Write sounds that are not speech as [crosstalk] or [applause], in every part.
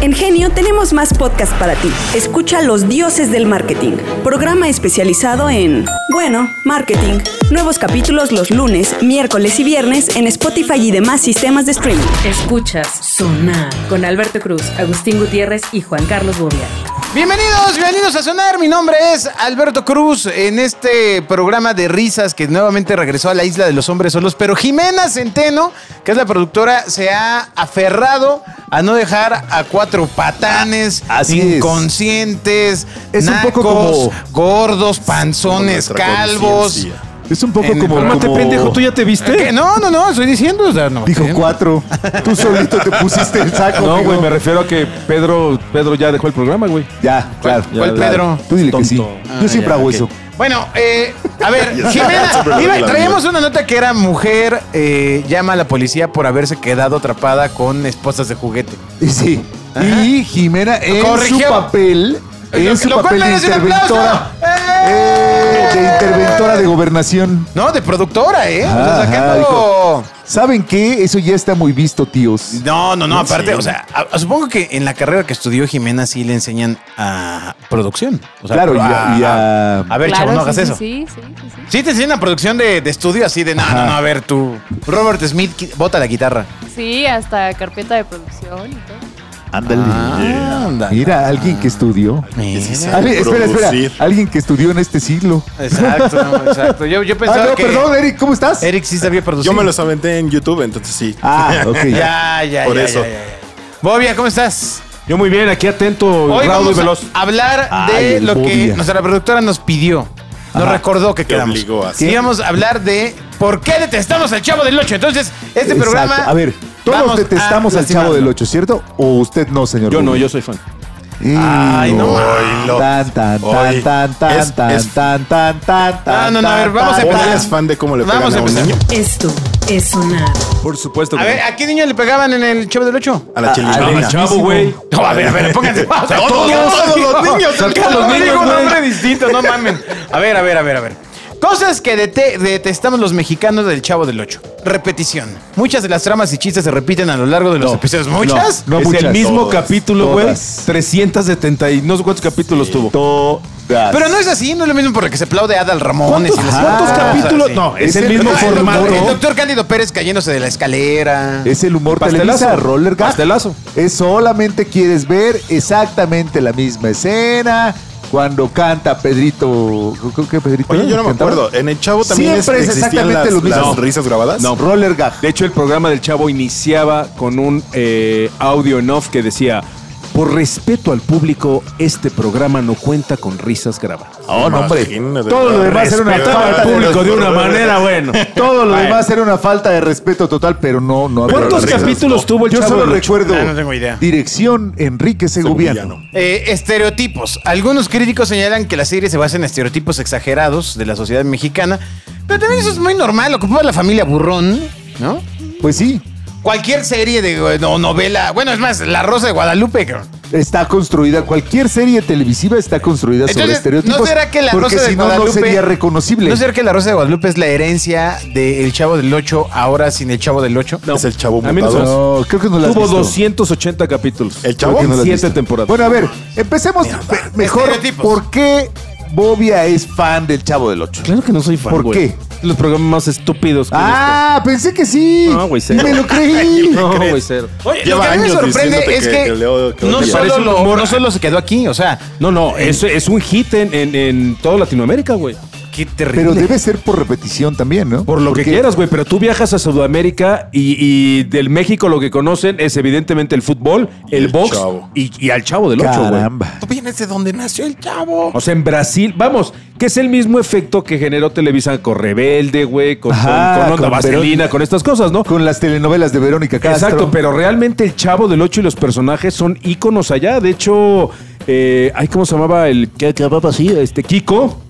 En Genio tenemos más podcast para ti. Escucha Los Dioses del Marketing, programa especializado en, bueno, marketing. Nuevos capítulos los lunes, miércoles y viernes en Spotify y demás sistemas de streaming. Escuchas Sonar con Alberto Cruz, Agustín Gutiérrez y Juan Carlos Bobia. Bienvenidos, bienvenidos a Sonar. Mi nombre es Alberto Cruz en este programa de risas que nuevamente regresó a la isla de los hombres solos. Pero Jimena Centeno, que es la productora, se ha aferrado a no dejar a cuatro patanes, Así es. inconscientes, Es un poco nacos, como- gordos, panzones, calvos. Es un poco En- como. Cálmate, como- pendejo, ¿tú ya te ¿Qué? viste? No, no, no, estoy diciendo. o sea, no, Dijo cuatro. Tú solito te pusiste el saco. No, güey, me refiero a que Pedro, Pedro ya dejó el programa, güey. Ya, claro. ¿Cuál Ya, Pedro? Tú dile que sí. Tonto. Yo Ah, siempre ya, hago eso. Bueno, eh, a ver, [laughs] Jimena, iba- traíamos una nota que era mujer eh, llama a la policía por haberse quedado atrapada con esposas de juguete. Sí. Y Jimena en Corrigió. su papel. Lo- En su lo cual papel de merece un aplauso. interventora. ¡Eh! eh, de interventora de gobernación. No, de productora, ¿eh? O sea, Ajá, sacando- dijo. ¿Saben qué? Eso ya está muy visto, tíos. No, no, no, aparte, Sí. o sea, a- a- supongo que en la carrera que estudió Jimena sí le enseñan a producción. O sea, Claro, y a, a- y a- a ver, chavo, no hagas sí, eso. Sí, sí, sí, sí. Sí te enseñan a producción de, de estudio así de, no, no, no, a ver, tú, Robert Smith, qui- bota la guitarra. Sí, hasta carpeta de producción y todo. Ándale. Mira, alguien que estudió. Mira. espera, espera. Alguien que estudió en este siglo. Exacto, exacto. Yo, yo pensaba Ah, no, que perdón, Eric, ¿cómo estás? Eric sí sabía producir. Yo me los aventé en YouTube, entonces sí. Ah, [laughs] ok. Ya, ya, Por ya, eso. ya, ya, ya. Bobia, ¿cómo estás? Yo muy bien, aquí atento, Hoy raudo y veloz. a hablar de lo que nuestra productora nos pidió. Nos Ajá. recordó que quedamos. obligó a hacer. Sí, íbamos a hablar de por qué detestamos al Chavo del Ocho. Entonces, este Exacto. programa... A ver, todos vamos detestamos a al chavo lastimarlo. del 8, ¿cierto? ¿O usted no, señor? Yo no, Rubio? yo soy fan. Ay, no. Tan, tan, tan, tan, tan, es- tan, es- tan, tan, tan, No, no, no, a ver, tan, vamos a tan, empezar. ¿Eres fan de cómo le Vamos pegan a a un empezar. niño? Esto es Sonar. Por supuesto A que ver, ¿a qué niño le pegaban en el Chavo del Ocho? A la Ah, chilindrina. al no. Chavo, güey. No, a ver, a ver, pónganse. [laughs] Todos, todos los niños. Todos los niños, un güey. nombre distinto, no mamen. A ver, a ver, a ver, a ver. Cosas que dete- detestamos los mexicanos del Chavo del Ocho. Repetición. Muchas de las tramas y chistes se repiten a lo largo de los No, episodios. ¿Muchas? No es muchas. el mismo Todas. capítulo, güey. Todas. 370 y no sé cuántos capítulos tuvo. Todas. Pero no es así, no es lo mismo porque se aplaude a Adal Ramones. ¿Cuántos, y las cuántos capítulos? No, es, Es el el- mismo no, el El formato. doctor, el doctor Cándido Pérez cayéndose de la escalera. Es el humor Pastelazo. Televisa, roller gag. Pastelazo. Es solamente quieres ver exactamente la misma escena cuando canta Pedrito. Creo que Pedrito. Oye, yo no me cantaba. acuerdo. En el Chavo también Siempre es exactamente las, lo mismo. las risas grabadas. No. Roller gag. De hecho, el programa del Chavo iniciaba con un eh, audio en off que decía: Por respeto al público, este programa no cuenta con risas grabadas. Oh, no, hombre. Imagínate. Todo lo demás era una falta al de público de respeto. una manera, bueno. Todo lo demás era una falta de respeto total, pero no, no había ¿Cuántos risas. capítulos tuvo el Yo Chavo solo del Ocho? recuerdo. Ah, no tengo idea. Dirección Enrique. Segoviano. Eh, estereotipos. Algunos críticos señalan que la serie se basa en estereotipos exagerados de la sociedad mexicana. Pero también eso es muy normal. Ocupaba la familia burrón, ¿no? Pues sí, Cualquier serie de o novela. Bueno, es más, La Rosa de Guadalupe, cabrón. está construida. Cualquier serie televisiva está construida sobre estereotipos. ¿no será que la porque Rosa de si no, no Guadalupe- sería reconocible. ¿No será que La Rosa de Guadalupe es la herencia del Chavo del Ocho ahora sin el Chavo del Ocho? Es el Chavo A mí no No, creo que no la Tuvo visto. 280 capítulos. El Chavo. No Siete temporadas. Bueno, a ver, empecemos pe- mejor. ¿Por qué Bobia es fan del Chavo del Ocho? Claro que no soy fan. ¿Por güey. qué? Los programas más estúpidos. que Ah, pensé que sí. No, güey, y cero. me lo creí. [laughs] visto. No, güey, cero. Oye, Lleva lo que a mí me años sorprende diciéndote es que- que, que Leo- que no, solo Parece un lo- humor- no solo se quedó aquí, o sea, No, no, es, es un hit en, en, en toda Latinoamérica, güey. Qué terrible. Pero debe ser por repetición también, ¿no? Por lo que quieras, güey, pero tú viajas a Sudamérica y, y del México lo que conocen es evidentemente el fútbol, el, el box y, y al chavo del 8, güey. Caramba. Tú vienes de donde nació el Chavo. O sea, en Brasil, vamos, que es el mismo efecto que generó Televisa con Rebelde, güey, con, Ajá, con, con Onda con Vaselina, Verónica. con estas cosas, ¿no? Con las telenovelas de Verónica Castro. Exacto, pero realmente el Chavo del 8 y los personajes son íconos allá. De hecho, eh, ay, ¿cómo se llamaba el que acababa así? Este Kiko,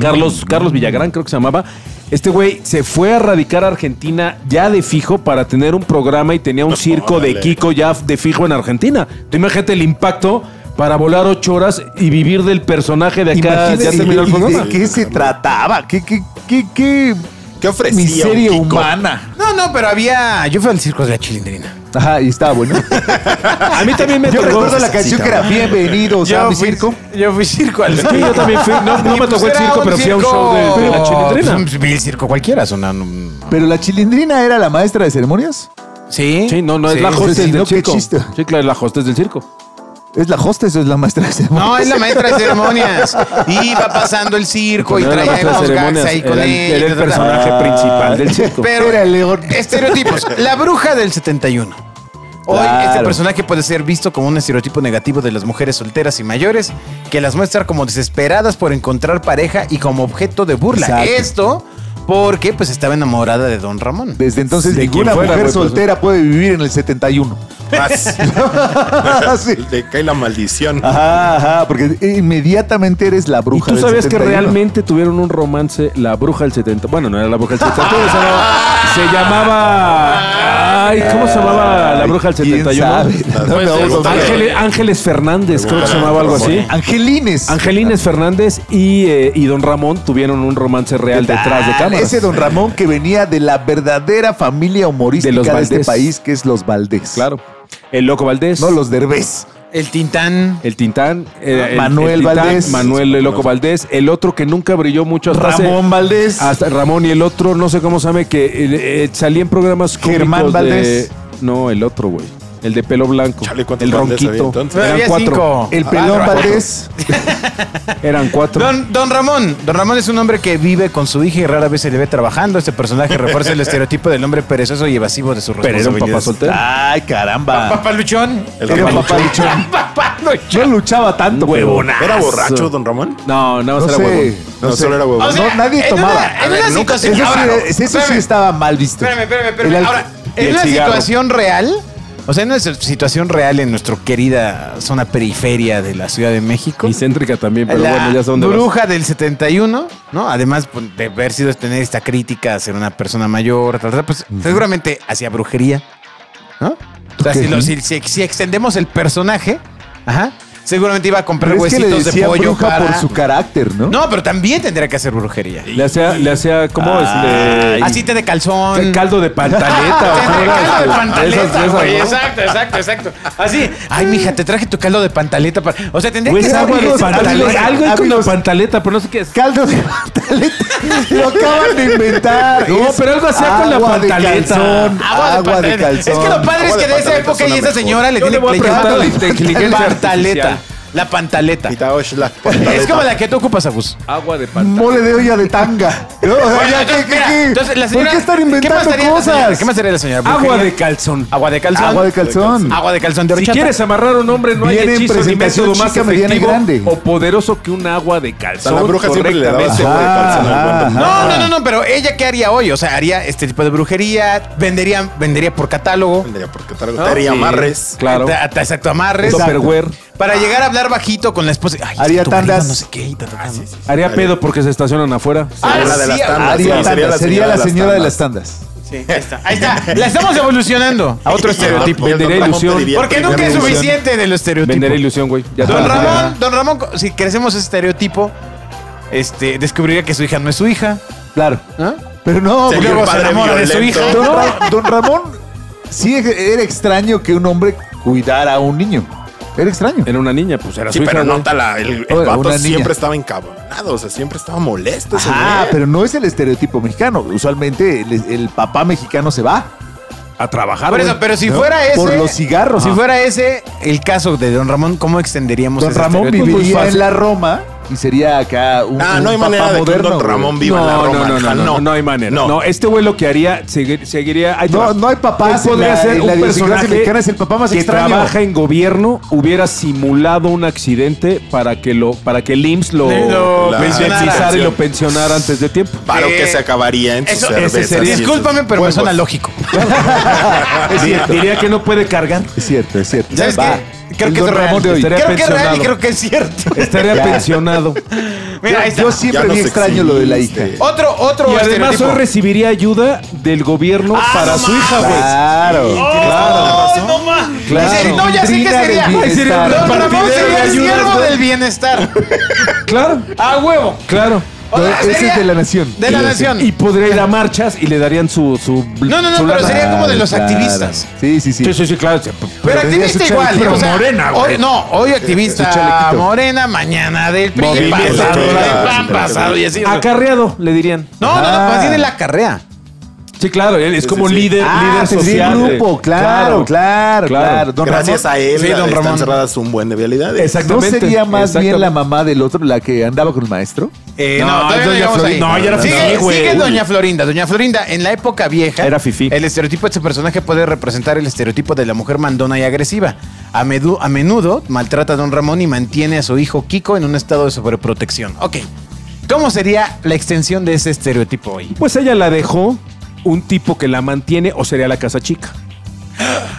Carlos, Carlos Villagrán, creo que se llamaba. Este güey se fue a radicar a Argentina ya de fijo para tener un programa y tenía un [laughs] circo de. Kiko ya de fijo en Argentina. Tú imagínate el impacto para volar ocho horas y vivir del personaje de acá. Imagínate, ya terminó el ¿y- y programa. ¿De qué se trataba? ¿Qué, qué, qué, qué ¿Qué ofrecía miseria un Kiko? humana? No, no, pero había. Yo fui al circo de la chilindrina. Ajá, y estaba bueno. [laughs] A mí también me Yo tocó. recuerdo la canción que era Bienvenidos a mi circo. Yo fui circo al que yo también fui. No, no me pues tocó el era circo, pero fui a un show de, de la chilindrina. Pues, vi el circo cualquiera, sonando. Pero la chilindrina era la maestra de ceremonias. Sí. Sí, no, no es Sí. la pues, hostess no, del qué circo. chiste. Sí, claro, es la hostess del circo. ¿Es la hostess o es la maestra de ceremonias? No, es la maestra de ceremonias. Iba pasando el circo y la traía unos gags ahí con era el- ella. era el personaje principal del circo. Pero Era león. estereotipos. La bruja del 71. Hoy Claro. este personaje puede ser visto como un estereotipo negativo de las mujeres solteras y mayores que las muestra como desesperadas por encontrar pareja y como objeto de burla. Exacto. Esto porque pues estaba enamorada de Don Ramón. Desde entonces De ninguna quien fuera, mujer güey, pues, soltera puede vivir en el 71. Más. [laughs] Sí. Le cae la maldición. Ajá, ajá, porque inmediatamente eres la ¿Y bruja tú del sabías que 71? realmente tuvieron un romance la bruja del 70? Bueno, no era la bruja del 71, se llamaba... Se llamaba ay, ¿cómo se llamaba la bruja del ¿Quién 71? sabe? No, Pues, no, no, no. Ángeles, Ángeles Fernández, creo que se llamaba algo así. Angelines. Angelines Fernández y, eh, y Don Ramón tuvieron un romance real detrás de Ese don Ramón que venía de la verdadera familia humorística De de, los este país, que es los Valdés. Claro. El Loco Valdés. No los Derbez. El Tintán. El Tintán. eh, el- Manuel el Tintán, Valdés. Manuel el Loco Valdés. El otro que nunca brilló mucho hasta hace- Ramón Valdés. Hasta Ramón y el otro, no sé cómo se llama, que eh, eh, salía en programas Germán de- Valdés. No, el otro, güey. El de pelo blanco. Chale, ¿cuántos el había ronquito. entonces? Eran Había cuatro. cinco. El pelón. Valdés. [laughs] Eran cuatro. Don, don Ramón. Don Ramón es un hombre que vive con su hija y rara vez se le ve trabajando. Este personaje refuerza el [laughs] estereotipo del hombre perezoso y evasivo de su pero era un papá responsabilidades. soltero. Ay, caramba. Papá Luchón. El Era Ramón. papá luchón. [laughs] Papá Luchón. No luchaba tanto, Huevona. ¿Era borracho, don Ramón? No, no, No era sé. huevón. No, No, sé. solo era huevón. O sea, No, nadie en tomaba. una- ver, nunca-. Eso, ahora, sí, eso sí espérame, estaba mal visto. Espérame, espérame, espérame. Ahora, en cigarro. situación real, o sea, en una situación real en nuestra querida zona periferia de la Ciudad de México. Y céntrica también, pero la bueno, ya son de bruja del 71, ¿no? Además pues, de haber sido tener esta crítica a ser una persona mayor, tal, tal, pues seguramente hacía brujería, ¿no? O sea, si, lo- si- si- si extendemos el personaje, ajá, seguramente iba a comprar Pero es que le huesitos de decía pollo bruja para... por su carácter, ¿no? No, pero también tendría que hacer brujería. Le hacía, le hacía ¿cómo? Este, Así te de calzón. caldo de pantaleta. [laughs] ¿o caldo de pantaleta, esas- esas, güey. ¿no? Exacto, exacto, exacto. Así. Ay, mija, te traje tu caldo de pantaleta. Para... O sea, tendría Güey, que es ser agua de pantaleta. Algo hay con la amigos. pantaleta, pero no sé qué es. Caldo de [laughs] pantaleta. Lo acaban de inventar. No, Es pero algo hacía con la de pantaleta. calzón, Agua, de, pantaleta. calzón. Es que lo padre es que de de esa época y esa señora le tiene le le a la inteligencia pantaleta. La pantaleta. Quitaos la [laughs] Es pantaleta. como la que tú ocupas, Agus. Agua de pantaleta. Mole de olla de tanga. [laughs] No, o sea, Bueno, ya, entonces, ¿qué, qué, mira, qué? entonces, la ¿Por señora- qué están ¿qué más inventando haría la señora? cosas? ¿Qué más haría la señora? Agua Brujería. de calzón. Agua de calzón. Agua de calzón. Agua de calzón de Si horchata. quieres amarrar a un hombre, no hay Viene en hechizo ni presentación método más chica, mediana y efectivo grande. o poderoso que un agua de O sea, calzón. la bruja siempre le daba correctamente. agua de calzón al buen don Ajá, No, Ramón. no, no, no, pero ella qué haría hoy? O sea, haría este tipo de brujería, vendería, vendería por catálogo. Vendría porque te ¿No? haría Sí. amarres. Claro. Ta- ta- Exacto, amarres. Tupperware. Para llegar a hablar bajito con la esposa. Ay, Haría tandas. No sé qué. y ta, ta, ta. Haría pedo porque se estacionan afuera. Ah, Sería la de las sí, tandas. Haría sí, tandas, sería la señora de las tandas. Sí, ahí está. Ahí está. [laughs] La estamos evolucionando a otro [laughs] estereotipo. Ramón ilusión. Porque nunca es suficiente de los estereotipos. Vender ilusión, güey. Ya Don Ramón, Don Ramón, si crecemos ese estereotipo, este, descubriría que su hija no es su hija. Claro. ¿no? Pero no, porque- luego se enamora de su hija. don, Ra- don Ramón sí era extraño que un hombre cuidara a un niño. Era extraño. Era una niña, pues era Sí, pero güey. nota el, el Oye, vato una niña. siempre estaba encabronado, o sea, siempre estaba molesto ese Ah, güey. pero no es el estereotipo mexicano. Usualmente el, el papá mexicano se va. A trabajar. Por eso, güey. pero si ¿no? fuera ese. Por los cigarros. Si fuera ese el caso de Don Ramón, ¿cómo extenderíamos Don ese Ramón estereotipo? viviría Muy en fácil. la Roma y sería acá un, Ah, un no hay papá manera de que un moderno. don. Ramón viva no, en la no, Roma. no, no, ajá, no, no, hay manera. No. No. este güey lo que haría, segui- seguiría. te No, no hay papás Él podría la- ser la un personaje mexicana, es el papá más que extraño. trabaja en gobierno, hubiera simulado un accidente para que lo, para que el IMSS lo, Lo indemnizara y lo pensionara antes de tiempo. Paro Eh, que se acabaría en Eso, ese sería. Discúlpame, pero me suena lógico. [laughs] [laughs] Es cierto. Diría que no puede cargar. Es cierto, es cierto. ¿Sabes Va. qué? Creo que es real. Creo que es real y pensionado. creo que es cierto. [laughs] Estaría Ya. pensionado. [laughs] Mira, ahí está. Yo siempre Ya vi nos extraño lo de la hija. exhibiste. Otro, otro Y además estereotipo. hoy recibiría ayuda del gobierno Ah, para no su hija, güey. Claro. ¡Oh, no más! Claro. Dice, No, ya sé qué Chilindrina del sería. bienestar. Don Ramón sería de el ayudas, siervo del bienestar. Claro, ¡A huevo! claro. Ese es de la nación. De la nación. Y podría ir a marchas y le darían su. su No, no, no, su pero lana. sería como de los Claro. activistas. Sí, sí, sí. Sí, sí, sí, claro. Pero activista igual, chalequito. o sea, Morena, güey. hoy, no, hoy activista morena, mañana del PRI, pasado del. PAN, pasado y así. Acarreado, le dirían. No, no, no, Ah. más bien en la carrera. Sí, claro, él es como sí. líder, Ah, líder tendría social. de- grupo, claro, claro, claro. Don Gracias Ramón, a él Sí, don están Ramón. cerradas un buen de vialidades. ¿No Exactamente. sería más bien la mamá del otro, la que andaba con el maestro? Eh, No, no, todavía no ahí. No, ya era sigue, güey. sigue doña Florinda. Doña Florinda, en la época vieja, Era fifí. el estereotipo de este personaje puede representar el estereotipo de la mujer mandona y agresiva. A, medu- a menudo maltrata a don Ramón y mantiene a su hijo Kiko en un estado de sobreprotección. Ok. ¿Cómo sería la extensión de ese estereotipo hoy? Pues ella la dejó un tipo que la mantiene o sería la casa chica. [gasps]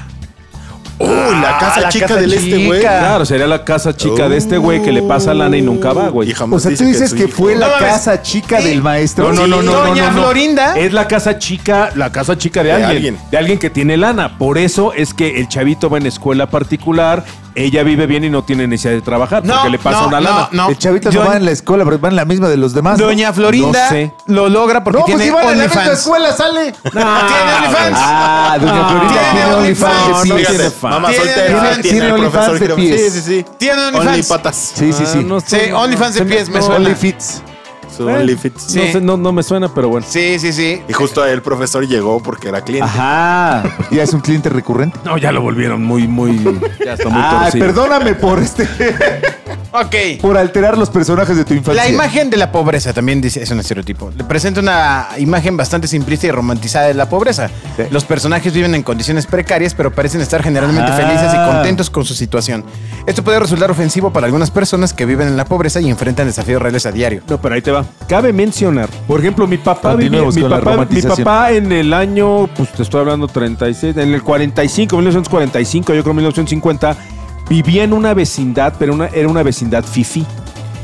Uy, la casa la chica casa del este, güey. chica. Claro, sería la casa chica de este güey que le pasa lana y nunca va, güey. O sea, tú dices que fue la No casa chica Sí. del maestro. No, no, no, no, no, Doña no, no. Florinda. Es la casa chica, la casa chica de, De alguien, alguien. De alguien que tiene lana. Por eso es que el chavito va en escuela particular, ella vive bien y no tiene necesidad de trabajar No, porque le pasa no, una no, lana. no. El chavito Yo- no va en la escuela, pero va en la misma de los demás. ¿no? Doña Florinda No sé. lo logra porque No, pues tiene si van en la misma escuela, sale. [laughs] Tiene OnlyFans. Ah, Doña Ah, Florinda tiene OnlyFans. No, no tiene mamá soltera, tiene OnlyFans de pies. Sí, sí, sí. Tiene OnlyFans. Onlypatas. Sí, sí, sí. Ah, no OnlyFans de pies me no, suena. OnlyFits. Su Eh. OnlyFits. Sí. No, sé, no, no me suena, pero bueno. Sí, sí, sí. Y justo el profesor llegó porque era cliente. Ajá. Ya es un cliente recurrente. No, ya lo volvieron muy, muy. Ya está muy Ah, torcido. perdóname por este. [laughs] Ok. por alterar los personajes de tu infancia. La imagen de la pobreza también dice, es un estereotipo. Le presenta una imagen bastante simplista y romantizada de la pobreza. Sí. Los personajes viven en condiciones precarias, pero parecen estar generalmente Ah. felices y contentos con su situación. Esto puede resultar ofensivo para algunas personas que viven en la pobreza y enfrentan desafíos reales a diario. No, pero ahí te va. Cabe mencionar, por ejemplo, mi papá vivía, mi papá, mi romantización. papá en el año, pues te estoy hablando 36, en el 45, 1945, yo creo 1950, vivía en una vecindad, pero una, era una vecindad fifi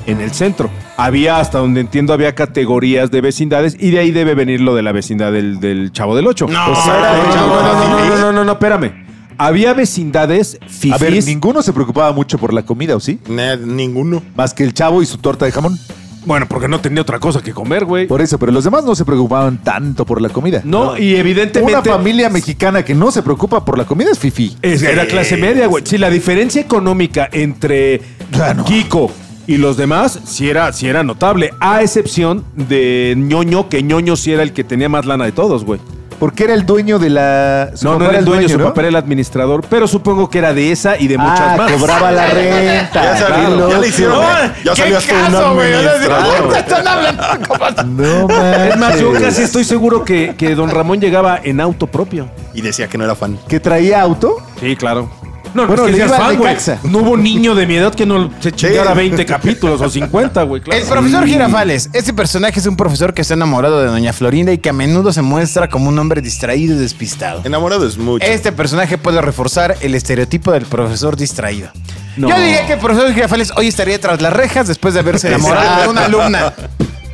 en el centro. Había, hasta donde entiendo, había categorías de vecindades y de ahí debe venir lo de la vecindad del, del Chavo del Ocho. No, era no, Chavo no, no, no, no, no, no, no, espérame. Había vecindades fifís. A ver, ninguno se preocupaba mucho por la comida, ¿o sí? Ninguno. Más que el chavo y su torta de jamón. Bueno, porque no tenía otra cosa que comer, güey. Por eso, pero los demás no se preocupaban tanto por la comida. No, y evidentemente... Una familia mexicana que no se preocupa por la comida es fifi. Es- era clase media, güey. Sí, la diferencia económica entre. Kiko y los demás sí era, sí era notable, a excepción de ñoño, que ñoño sí era el que tenía más lana de todos, güey. Porque era el dueño de la. su No, no era el dueño, su ¿no? papá era el administrador, pero supongo que era de esa y de muchas Ah, más. cobraba la [laughs] renta. Ya Qué salió, ya le hicieron. Ya ¿Qué salió hasta un administrador. [laughs] Están hablando como- No manches. [laughs] Es más, yo casi estoy seguro que, que don Ramón llegaba en auto propio. Y decía que no era fan. ¿Que traía auto? Sí, claro. No, Bueno, no, es que le seas iba al fan, güey. Necaxa. No hubo niño de mi edad que no se chingara Sí. 20 capítulos o 50, güey. Claro. El profesor Girafales. Este personaje es un profesor que está enamorado de Doña Florinda y que a menudo se muestra como un hombre distraído y despistado. Enamorado es mucho. Este personaje puede reforzar el estereotipo del profesor distraído. No. Yo diría que el profesor Girafales hoy estaría tras las rejas después de haberse enamorado de una alumna.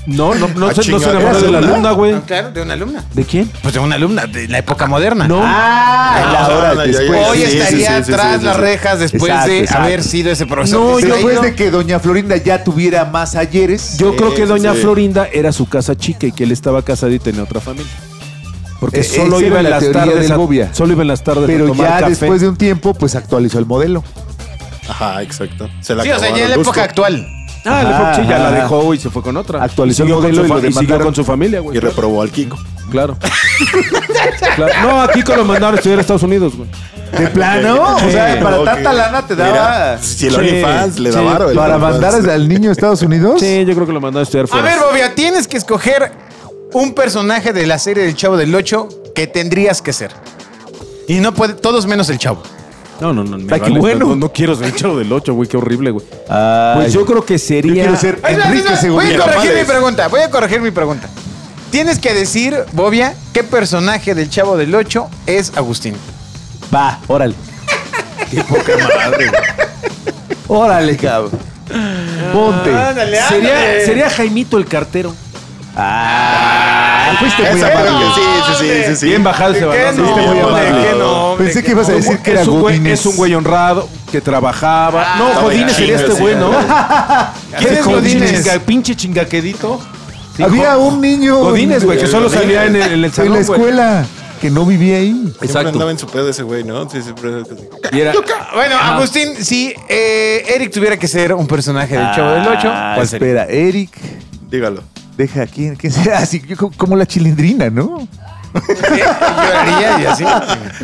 No, no, no, Ah, se, no se chingada. enamoró de la ¿Era alumna, güey. Claro, de una alumna. ¿De quién? Pues de una alumna de la época moderna. No. Ah, en la hora no, ya, ya, después. Hoy Sí, sí, estaría sí, sí, tras sí, las sí. rejas después Exacto, de exacto. haber sido ese profesor. No, yo-. Después de que doña Florinda ya tuviera más ayeres. Yo creo que sí, doña sí. Florinda era su casa chica y que él estaba casado y tenía otra familia. Porque Eh, solo esa iba era en la las teoría tardes. del a- Bobia. solo iba en las tardes pero a tomar ya café. después de un tiempo, pues actualizó el modelo. Ajá, exacto. Se la Sí, o sea, ya en la época actual. Ah, le Ajá, fue- sí, ya la ajá. dejó y se fue con otra. Actualizó Y siguió el con modelo su y fa- lo y siguió demandaron. con su familia, güey. Y reprobó al Kiko. Claro. [laughs] Claro. No, a Kiko lo mandaron a estudiar a Estados Unidos, güey. ¿De plano? O sea, Sí. para Ok. tanta lana te daba. Mira, si el Sí, OnlyFans le da sí. varo. el para OnlyFans. mandar al niño a Estados Unidos. Sí, yo creo que lo mandaron a estudiar A fuera. ver, Bobia, tienes que escoger un personaje de la serie del Chavo del Ocho que tendrías que ser. Y no puede, todos menos el Chavo. No, no, no. qué vale, bueno. No, no quiero ser el chavo del 8, güey. Qué horrible, güey. Ay. Pues yo creo que sería. Yo quiero ser Enrique II. Voy a corregir mi pregunta. Voy a corregir mi pregunta. Tienes que decir, Bobia, qué personaje del Chavo del Ocho es Agustín. Va, órale. Qué poca madre, güey. Órale, cabrón. Ponte. Ándale, Sería, ándale. sería Jaimito el cartero. Ah, fuiste muy amable. sí, sí, sí, sí, sí. Bien bajado ese ¿Qué balón. no, Fuiste muy amable. no, Pensé que ibas a no. decir que era es, un güey, Godínez. es un güey honrado que trabajaba. no, estaba Godínez sería este güey, ¿no? [laughs] ¿Quién es Pinche Godínez? pinche chingaquedito. Había un niño. Godínez, güey, que solo salía en el, el En salón, la escuela, que no vivía ahí. Siempre Exacto. andaba en su pedo ese güey, ¿no? Sí, siempre. Y era- Bueno, Agustín, si eh, Eric tuviera que ser un personaje del Chavo del Ocho, Ah, ¿cuál sería? espera, Eric, Dígalo. Deja aquí, ¿qué será? [laughs] Así que co- como la chilindrina, ¿no? Lloraría y así.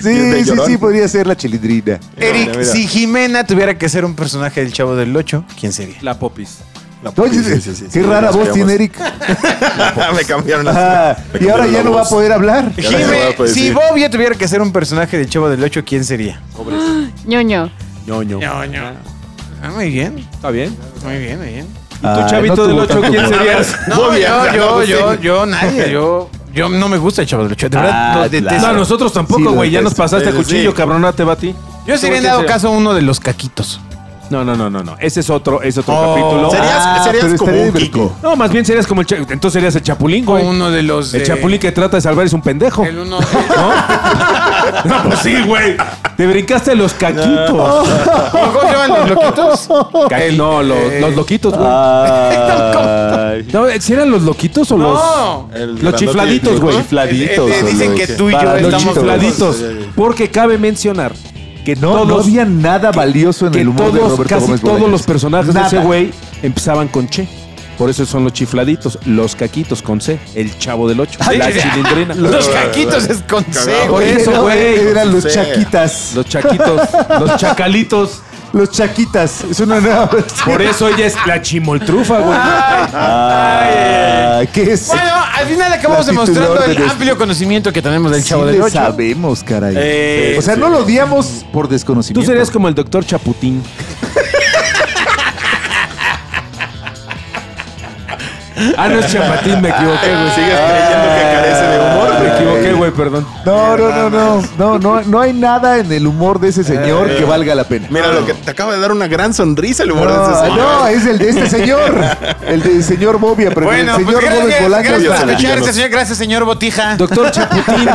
Sí, sí, sí, podría ser la chilindrina. Eric, Mira, mira. si Jimena tuviera que ser un personaje del Chavo del Ocho, ¿quién sería? La popis. La- Oye, sí, sí, sí, qué sí, rara voz tiene Eric. [laughs] [laughs] Me cambiaron las Ah, me y ahora ya no va a poder hablar. No Jime, si. Bob ya tuviera que ser un personaje del Chavo del Ocho, ¿quién sería? [gasps] ñoño. ñoño. Ah, muy bien, ¿Está bien? muy bien, muy bien. ¿Y tú, Ah, chavito no del tuvo 8, tanto quién serías? No, yo, yo, pues, yo, yo, nadie, yo, yo no me gusta el Chavo del Ocho, de verdad Ah, claro. No, nosotros Sí, tampoco, güey. ya nos pasaste a Sí, sí, cuchillo, sí. cabronate, Bati. Yo sería en dado caso uno de los caquitos. No, no, no, no, no. Ese es otro, es otro Oh. capítulo. Serías, Ah, serías como un. Kiko. No, más bien serías como el entonces serías el chapulín, O güey. uno de los. El de- chapulín que trata de salvar es un pendejo. El uno. ¿No? [laughs] no, pues sí, güey. Te brincaste los caquitos. ¿Cómo se llaman los loquitos? Ca- El- no, los, eh, los loquitos, güey. No, ¿si eran los loquitos o los. No. El Los grandote chifladitos, güey. Chifladitos. Eh, eh, dicen que los- tú y yo Los estamos chifladitos. Porque cabe mencionar que No, todos. no había nada valioso en que el humor de todos, Roberto casi Gómez todos Bolaños. los personajes Nada. de ese güey empezaban con Che. Por eso son los chifladitos, los caquitos con C, el chavo del 8, Sí, la chilindrina. Los caquitos es con C, güey. eso, Eran- güey. Eran los chaquitas. Los chaquitos, los chacalitos. Los chaquitas. Es una nueva versión. Por eso ella es la chimoltrufa, güey. Ah, ¿Qué es? Bueno, al final acabamos La demostrando titular el de- amplio conocimiento que tenemos del Sí Chavo del Ocho. sabemos, caray. Eh, o sea, no lo odiamos por Tú desconocimiento. serías como el doctor Chaputín. Ah, no es Chapatín, me equivoqué, güey. Sigues creyendo que carece de humor. Me equivoqué, güey, perdón. No, no, no, no, no, no, no hay nada en el humor de ese señor que valga la pena. Mira lo que te acaba de dar una gran sonrisa el humor de ese señor. no, es el de este señor, el del señor Bobia, pero Bueno, el pues señor Gómez gracias, Bolaños. este señor. Gracias, señor Botija. Doctor Chaputín.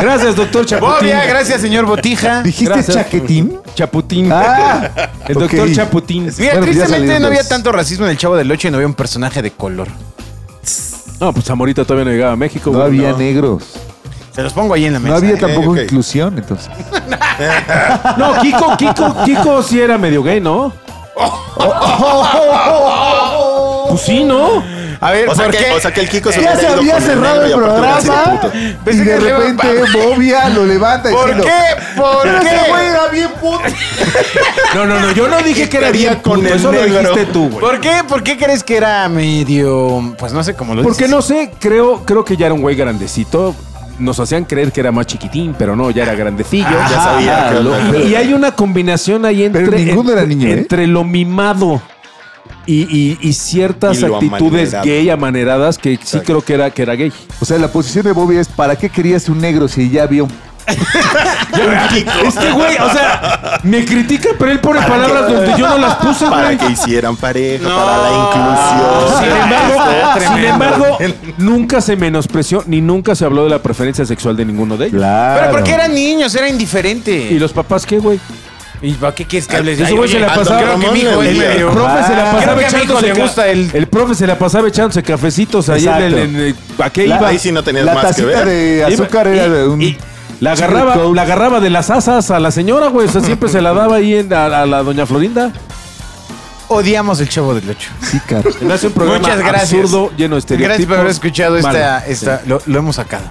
Gracias, doctor Chaputín. Bobia, gracias, señor Botija. ¿Dijiste Gracias. chaquetín? Chaputín. Ah, el doctor Chaputín. Mira, Bueno, pues tristemente no había tanto racismo en el Chavo del Ocho y no había un personaje de color. No, pues Zamorita todavía no llegaba a México. No güey. había No. negros. Se los pongo ahí en la mesa. No había ¿eh? tampoco ok. inclusión, entonces. No, Kiko, Kiko, Kiko sí era medio gay, ¿no? Pues sí, ¿no? A ver, O sea, ¿por que, qué? o sea que el Kiko se Ya se había con cerrado el y programa y de que repente Bobia lo levanta ¿Por diciendo, qué? ¿Por Pero ese güey qué? era bien puto. [laughs] No, no, no, yo no dije que era quería bien con puto, el eso lo dijiste tú, güey. ¿Por qué? ¿Por qué crees que era medio. Pues no sé cómo lo Porque dices? no sé, creo, creo que ya era un güey grandecito. Nos hacían creer que era más chiquitín, pero no, ya era grandecillo. Ah, ya sabía que lo- y hay una combinación ahí entre, Pero ninguno era niño, ¿eh? entre lo mimado y, y- y ciertas Y actitudes amanerado. gay amaneradas que sí creo que era, que era gay. O sea, la posición de Bobia es, ¿para qué querías un negro si ya había [laughs] un... Es que, güey, o sea, me critica, pero él pone palabras donde yo no las [laughs] puse, Para güey. que hicieran pareja, No. para la inclusión. Sin embargo, sin embargo, nunca se menospreció ni nunca se habló de la preferencia sexual de ninguno de ellos. Claro. Pero porque eran niños, era indiferente. ¿Y los papás qué, güey? ¿Y para qué quieres que hables? Ese Ay, güey se la pasaba- Creo que mi hijo es medio. El profe se la pasaba le gusta el- el profe se la pasaba echándose cafecitos ahí en el, en el- ¿a qué La- iba? Ahí sí no tenías La más que tacita ver. de azúcar era de un... y la agarraba, la agarraba de las asas a la señora, güey. O sea, siempre se la daba ahí en- a, a la doña Florinda. Odiamos el chavo del ocho. Sí, caro. Se me hace un programa Muchas gracias. absurdo, lleno de estereotipos. Gracias por haber escuchado esta. Malo. esta lo, lo hemos sacado.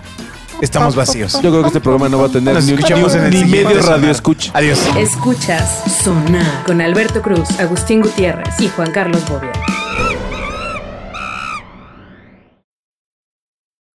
Estamos vacíos. Yo creo que este programa no va a tener Nos ni, escuchamos ni- en el ni siguiente medio radio escucha. Adiós. Escuchas Sonar con Alberto Cruz, Agustín Gutiérrez y Juan Carlos Bobia.